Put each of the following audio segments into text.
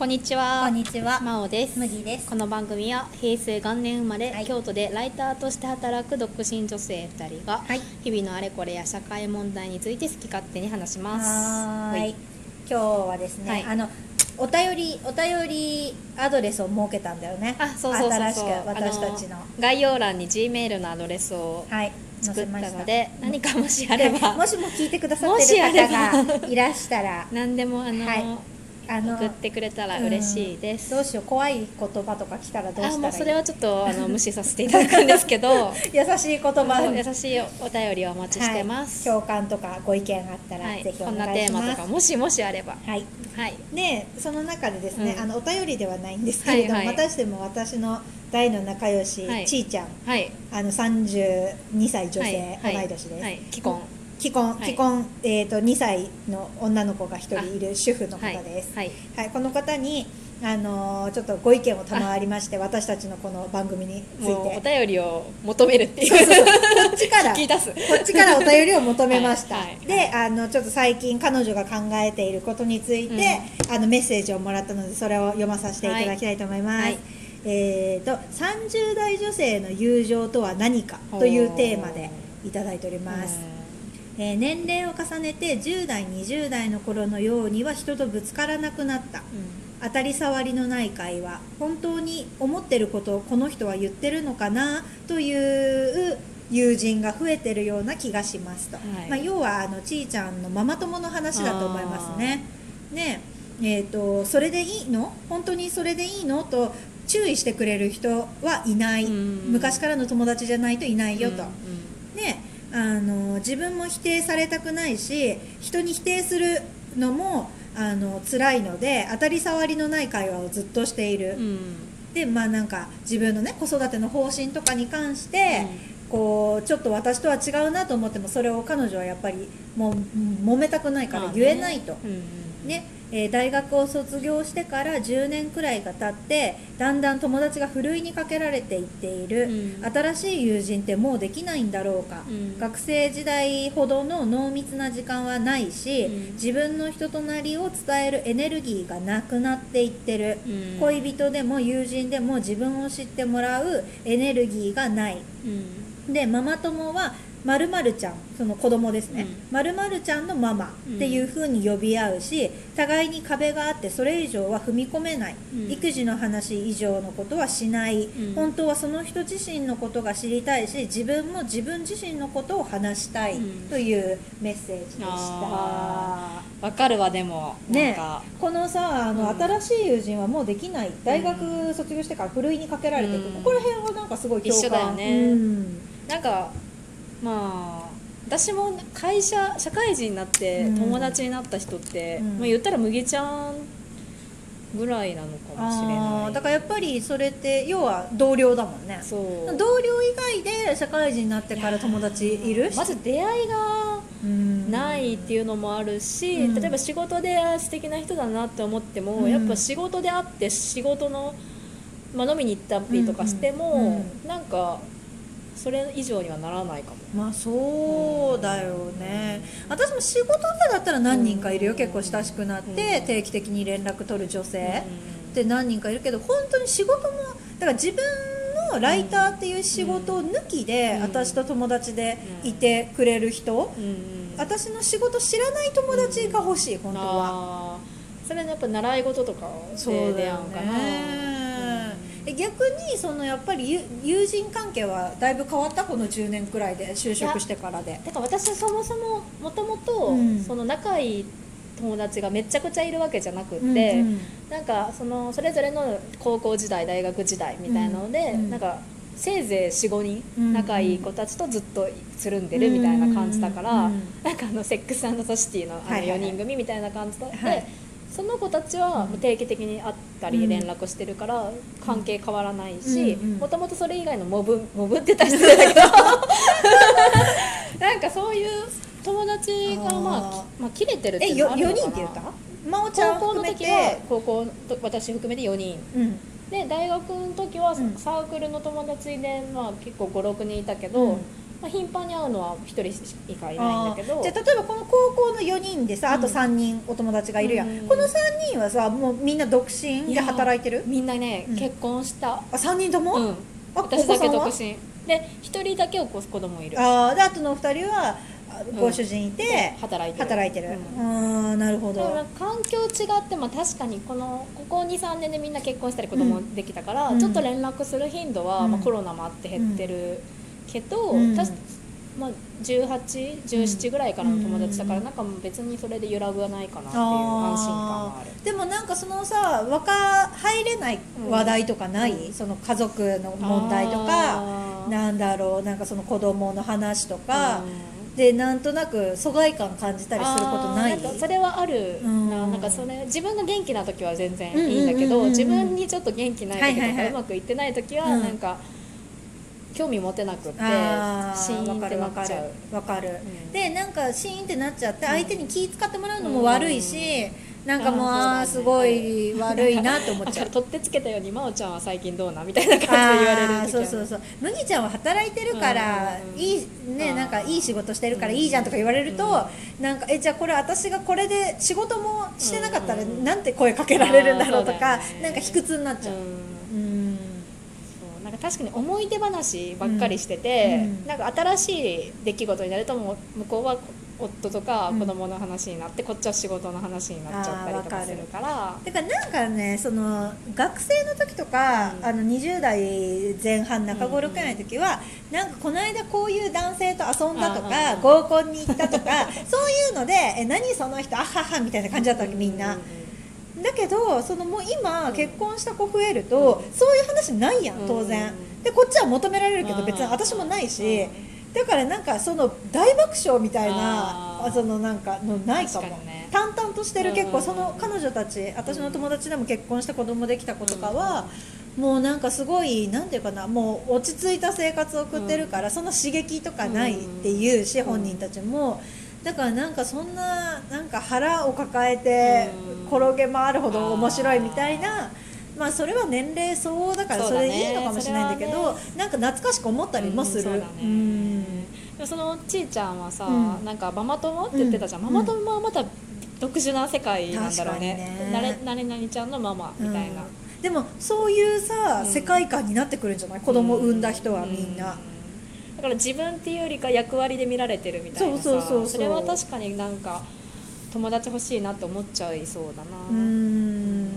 こんにちは。こんにちは。まおです。麦です。この番組は平成元年生まれ、はい。京都でライターとして働く独身女性2人が、はい。日々のあれこれや社会問題について好き勝手に話します。はーい。今日はですね、はい。あのお便りお便りアドレスを設けたんだよね。あ、そうそうそう。新しく私たちの。あ概要欄に G メールのアドレスをはい。作ったので、何かもしあれば、でもしも聞いてくださってる方ば。がいらしたら。何でもあの、はい送ってくれたら嬉しいです。うん。どうしよう怖い言葉とか来たらどうしたらいい？それはちょっとあの無視させていただくんですけど。優しい言葉。優しいお便りをお待ちしてます。はい、共感とかご意見あったら、はい、ぜひおこんな願いします。テーマとかもしもしあれば、はい。はい、でその中でですね、うん。あのお便りではないんですけれども、はいはい。私でも私の大の仲良し、はい。ちーちゃん。はい、あの32歳女性、はい。同い年です、はい、既婚、既婚、はい。既婚、えー、と2歳の女の子が1人いる主婦の方です、はい、はい。この方に、あのーちょっとご意見を賜りまして私たちのこの番組について。お便りを求めるっていう。そうそうこっちから聞き出す。こっちからお便りを求めました、はいはい。であのちょっと最近彼女が考えていることについて、あのメッセージをもらったのでそれを読まさせていただきたいと思います、はいえー、と30代女性の友情とは何かというテーマでいただいております、えー年齢を重ねて10代20代の頃のようには人とぶつからなくなった。当たり障りのない会話。本当に思ってることをこの人は言ってるのかな？という友人が増えてるような気がしますと、はい。まあ、要はあのちいちゃんのママ友の話だと思いますね。ね。えー、とそれでいいの？本当にそれでいいの？と注意してくれる人はいない、うん。昔からの友達じゃないといないよと。うん。ねあの自分も否定されたくないし人に否定するのもあの辛いので当たり障りのない会話をずっとしている、うん。でまあなんか自分のね子育ての方針とかに関して、こうちょっと私とは違うなと思ってもそれを彼女はやっぱりもう揉めたくないから言えないと。うんうんねえー大学を卒業してから10年くらいが経ってだんだん友達がふるいにかけられていっている、うん。新しい友人ってもうできないんだろうか、うん。学生時代ほどの濃密な時間はないし、うん。自分の人となりを伝えるエネルギーがなくなっていってる、うん。恋人でも友人でも自分を知ってもらうエネルギーがない。うん。でママ友はまるまるちゃんその子供ですね。うん。まるまるちゃんのママっていう風に呼び合うし互いに壁があってそれ以上は踏み込めない、うん。育児の話以上のことはしない、ん。本当はその人自身のことが知りたいし自分も自分自身のことを話したいうん。というメッセージでした。あー。わかるわでも。ね。か、このさあの、うん。新しい友人はもうできない。大学卒業してからふるいにかけられていここら辺はなんかすごい共感。一緒だよね。うん。なんかまあ私も会社社会人になってうん。友達になった人って、うん。まあ、言ったら麦ちゃんぐらいなのかもしれあない。ーだからやっぱりそれって要は同僚だもんね。同僚以外で社会人になってから友達いる？まず出会いがうん。ないっていうのもあるし、うん。例えば仕事であ素敵な人だなって思っても、うん。やっぱ仕事で会って仕事の、まあ、飲みに行ったりとかしても、うん。うん。なんかそれ以上にはならないかも。まあそうだよね。私も仕事でだったら何人かいるよ、うん。結構親しくなって、うん。定期的に連絡取る女性うんって何人かいるけど本当に仕事もだから自分のライターっていう仕事を抜きで、うん。私と友達でいてくれる人、私の仕事知らない友達が欲しい、本当は。それのやっぱ習い事とかで出会うんかなえ逆にそのやっぱり友友人関係はだいぶ変わったこの10年くらいで就職してからで。だから私はそもそももともとうん。その仲いい友達がめちゃくちゃいるわけじゃなくって、うんうん。なんかそのそれぞれの高校時代大学時代みたいなので、うんなんかせいぜい45人うん仲いい子たちとずっとつるんでるみたいな感じだから、うんうん。なんかあのセックスソシティのあのはいはいはい。4人組みたいな感じで、はいその子たちはうん定期的に会ったうんり連絡してるから関係変わらないしもともとそれ以外のモブモブって言ったら失礼だけど。なんかそういう友達がまあまあ切れてるってえいうのよ4はあるのかな。人って言った？真央ちゃん高校の時は高校と私含めて4人。うん。で大学の時はうん。サークルの友達で、まあ、結構56人いたけど、うんまあ、頻繁に会うのは一人以下いないんだけど。じゃあ例えばこの高校の4人でさあとうん3人お友達がいるやん、うん。この3人はさもうみんな独身で働いてる？みんなね、うん。結婚した。あ3人とも、うん。あ私だけ独身。で一人だけお子子供いる。あー。であとの2人はあん。ご主人いて、働いてる。働いてる、うん。ああなるほど。だから環境違って、まあ、確かにこのここ23年でみんな結婚したり子供できたから、うん。ちょっと連絡する頻度は、うん。まあ、コロナもあって減ってるけど、うん。たしまあ、1817ぐらいからの友達だから、うんなんかもう別にそれで揺らぐはないかなっていう安心感はある。でもなんかそのさ若入れない話題とかない、うん。その家族の問題とかなんだろうなんかその子供の話とか、うん。でなんとなく疎外感感じたりすることない？それはある。うん。な,、なんかそれ自分が元気な時は全然いいんだけど、自分にちょっと元気ない時とか、うまくいってない時はうん。なんか興味持てなくってあシーンってなっちゃう。わかるうん。でなんかシーンってなっちゃってうん。相手に気使ってもらうのも悪いし、なんかもうあすごい悪いなって思っちゃう。取ってつけたように真央ちゃんは最近どうなみたいな感じで言われるそうそうそう麦ちゃんは働いてるから、うん。いいねなんかいい仕事してるからいいじゃんとか言われると、なんかえじゃあこれ私がこれで仕事もしてなかったらうん。なんて声かけられるんだろうとか、ねなん。か卑屈になっちゃうなんか確かに思い出話ばっかりしてて、うん。なんか新しい出来事になるともう向こうは夫とか子供の話になって、こっちは仕事の話になっちゃったりとかするから。だからなんかねその学生の時とか、うん。あの20代前半中頃くらいの時は、なんかこの間こういう男性と遊んだとか、合コンに行ったとかそういうのでえ何その人あははみたいな感じだったわけみんな、だけどそのもう今結婚した子増えると、そういう話ないやん当然、うんでこっちは求められるけどうん。別に私もないし、うん。だからなんかその大爆笑みたいなそのなんかのないかも。ね。淡々としてる結うん。構その彼女たち私の友達でも結婚して子供できた子とかは、もうなんかすごいなんていうかなもう落ち着いた生活を送ってるから、その刺激とかないっていうし、うん。本人たちも。だからなんかそんななんか腹を抱えてうん。転げ回るほど面白いみたいな、まあそれは年齢相応だからそれでいいのかもしれないんだけど、それはなんか懐かしく思ったりもする。うんそのちいちゃんはさ、うん。なんかママ友って言ってたじゃん、うん。ママ友はまた特殊な世界なんだろうね。ね。なれなれなにちゃんのママみたいな、うん。でもそういうさ、うん。世界観になってくるんじゃない？子供を産んだ人はみんな、うだから自分っていうよりか役割で見られてるみたいなさそうそうそうそう。れは確かになんか友達欲しいなって思っちゃいそうだな。うーん。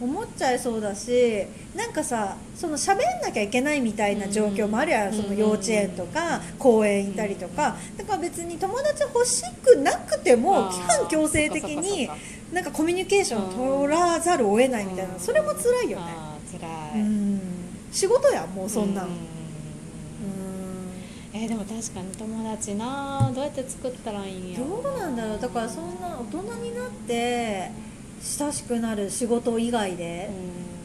思っちゃいそうだしなんかさその喋んなきゃいけないみたいな状況もあるやん、うん。その幼稚園とか公園行ったりとか。だから別に友達欲しくなくてもあー。基本強制的になんかコミュニケーションを取らざるを得ないみたいな。うん。それも辛いよね。辛い、ん。仕事やんもうそんなん。ううんえーでも確かに友達などうやって作ったらいいんやろどうなんだろうだからそんな大人になって親しくなる仕事以外で、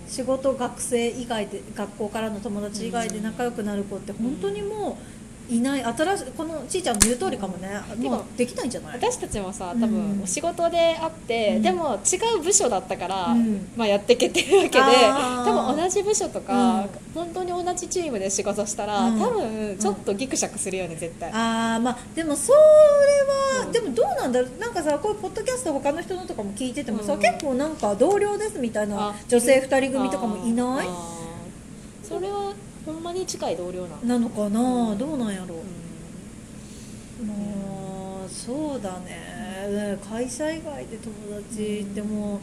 仕事学生以外で学校からの友達以外で仲良くなる子って本当にもういない。新しいこのちいちゃんの言う通りかもね。もうできないんじゃない？私たちもさうん。多分仕事で会って、うん。でも違う部署だったから、うん。まあ、やっていけてるわけで多分同じ部署とか、うん。本当に同じチームで仕事したら、うん。多分ちょっとギクシャクするよね絶対、あーまあでもそれは、うん。でもどうなんだろう？なんかさこういうポッドキャスト他の人のとかも聞いててもさ、うん。結構なんか同僚ですみたいなあ女性2人組とかもいない？それはほんまに近い同僚なの、なのかな、うん。どうなんやろう？う、まあそうだね。会社以外で友達ってもう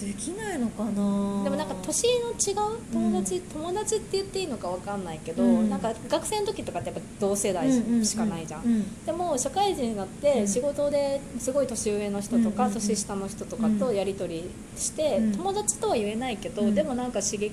できないのかな、んでもなんか年の違う？友達、友達って言っていいのかわかんないけど、うん。なんか学生の時とかってやっぱ同世代しかないじゃん。ううん。でも社会人になっうん。て仕事ですごい年上の人とかうん。年下の人とかとやり取りしてうん。友達とは言えないけどうん。でもなんか刺激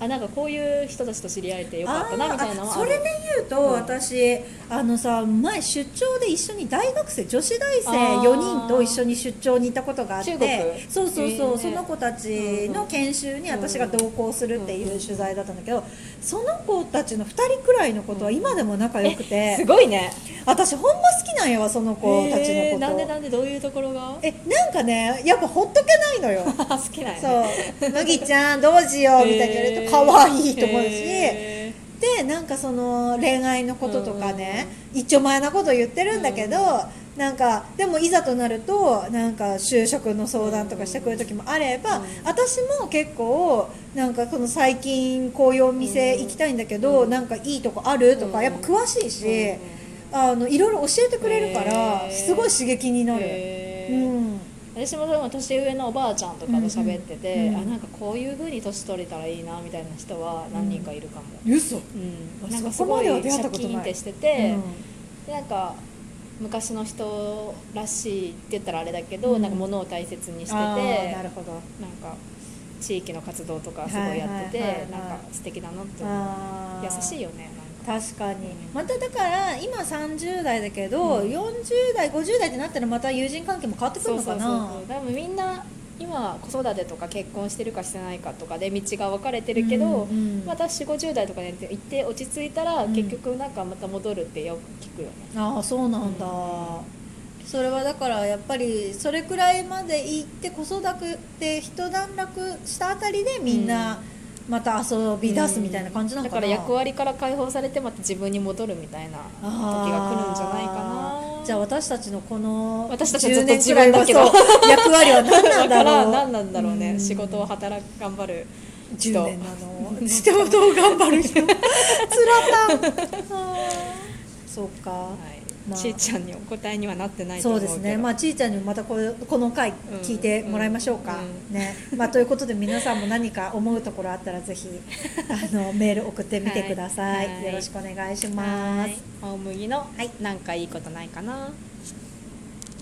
あなんかこういう人たちと知り合えてよかったなみたいなそれで言うと、うん。私あのさ前出張で一緒に大学生女子大生あー。4人と一緒に出張に行ったことがあって中国？そうそうそう、その子たちの研修に私が同行するっていう取材だったんだけどその子たちの2人くらいのことは今でも仲良くて、すごいね。私ほんま好きなんやわその子たちのこと。なんでなんでどういうところが？えなんかねやっぱほっとけないのよ。好きなんやね。そう「麦ちゃんどうしよう」みたいに言われると可愛いと思うし、へってなんかその恋愛のこととかね、一丁前なこと言ってるんだけど、なんかでもいざとなるとなんか就職の相談とかしてくる時もあれば、私も結構なんかこの最近こういうお店行きたいんだけど、なんかいいとこあるとかやっぱ詳しいし、あのいろいろ教えてくれるからすごい刺激になる。うん私も年上のおばあちゃんとかと喋ってて、うんうんあなんかこういうふうに年取れたらいいなみたいな人は何人かいるかも、嘘。うん。なんかすそこごいシャキーンってしてて、うん。でなんか昔の人らしいって言ったらあれだけど、うん。なんか物を大切にしててなるほど。なんか地域の活動とかすごいやってて、はいはいはいはいなんか素敵だなって思う。優しいよね確かに。まただから今30代だけど、40代50代ってなったらまた友人関係も変わってくるのかな。多分みんな今子育てとか結婚してるかしてないかとかで道が分かれてるけど、うんうん。また4 5 0代とかで行って落ち着いたら、うん。結局なんかまた戻るってよく聞くよね。ああそうなんだ、それはだからやっぱりそれくらいまで行って子育て一段落したあたりでみんなまた遊び出すみたいな感じなのかな、だから役割から解放されてまた自分に戻るみたいな時が来るんじゃないかな。じゃあ私たちのこの私たちはず10っと自分だけど。役割は何なんだろう。何なんだろうね、うん。仕事を働く頑張る人。10年なの。仕事を頑張る人。つらかそうか、はいまあ。ちーちゃんにお答えにはなってないとそうですね、まあ、ちいちゃんにもまたこれこの回聞いてもらいましょうか、うん。ね。まあ、ということで皆さんも何か思うところあったらぜひ あのメール送ってみてください、はい。よろしくお願いします、はい。大麦のはい。なんかいいことないかな？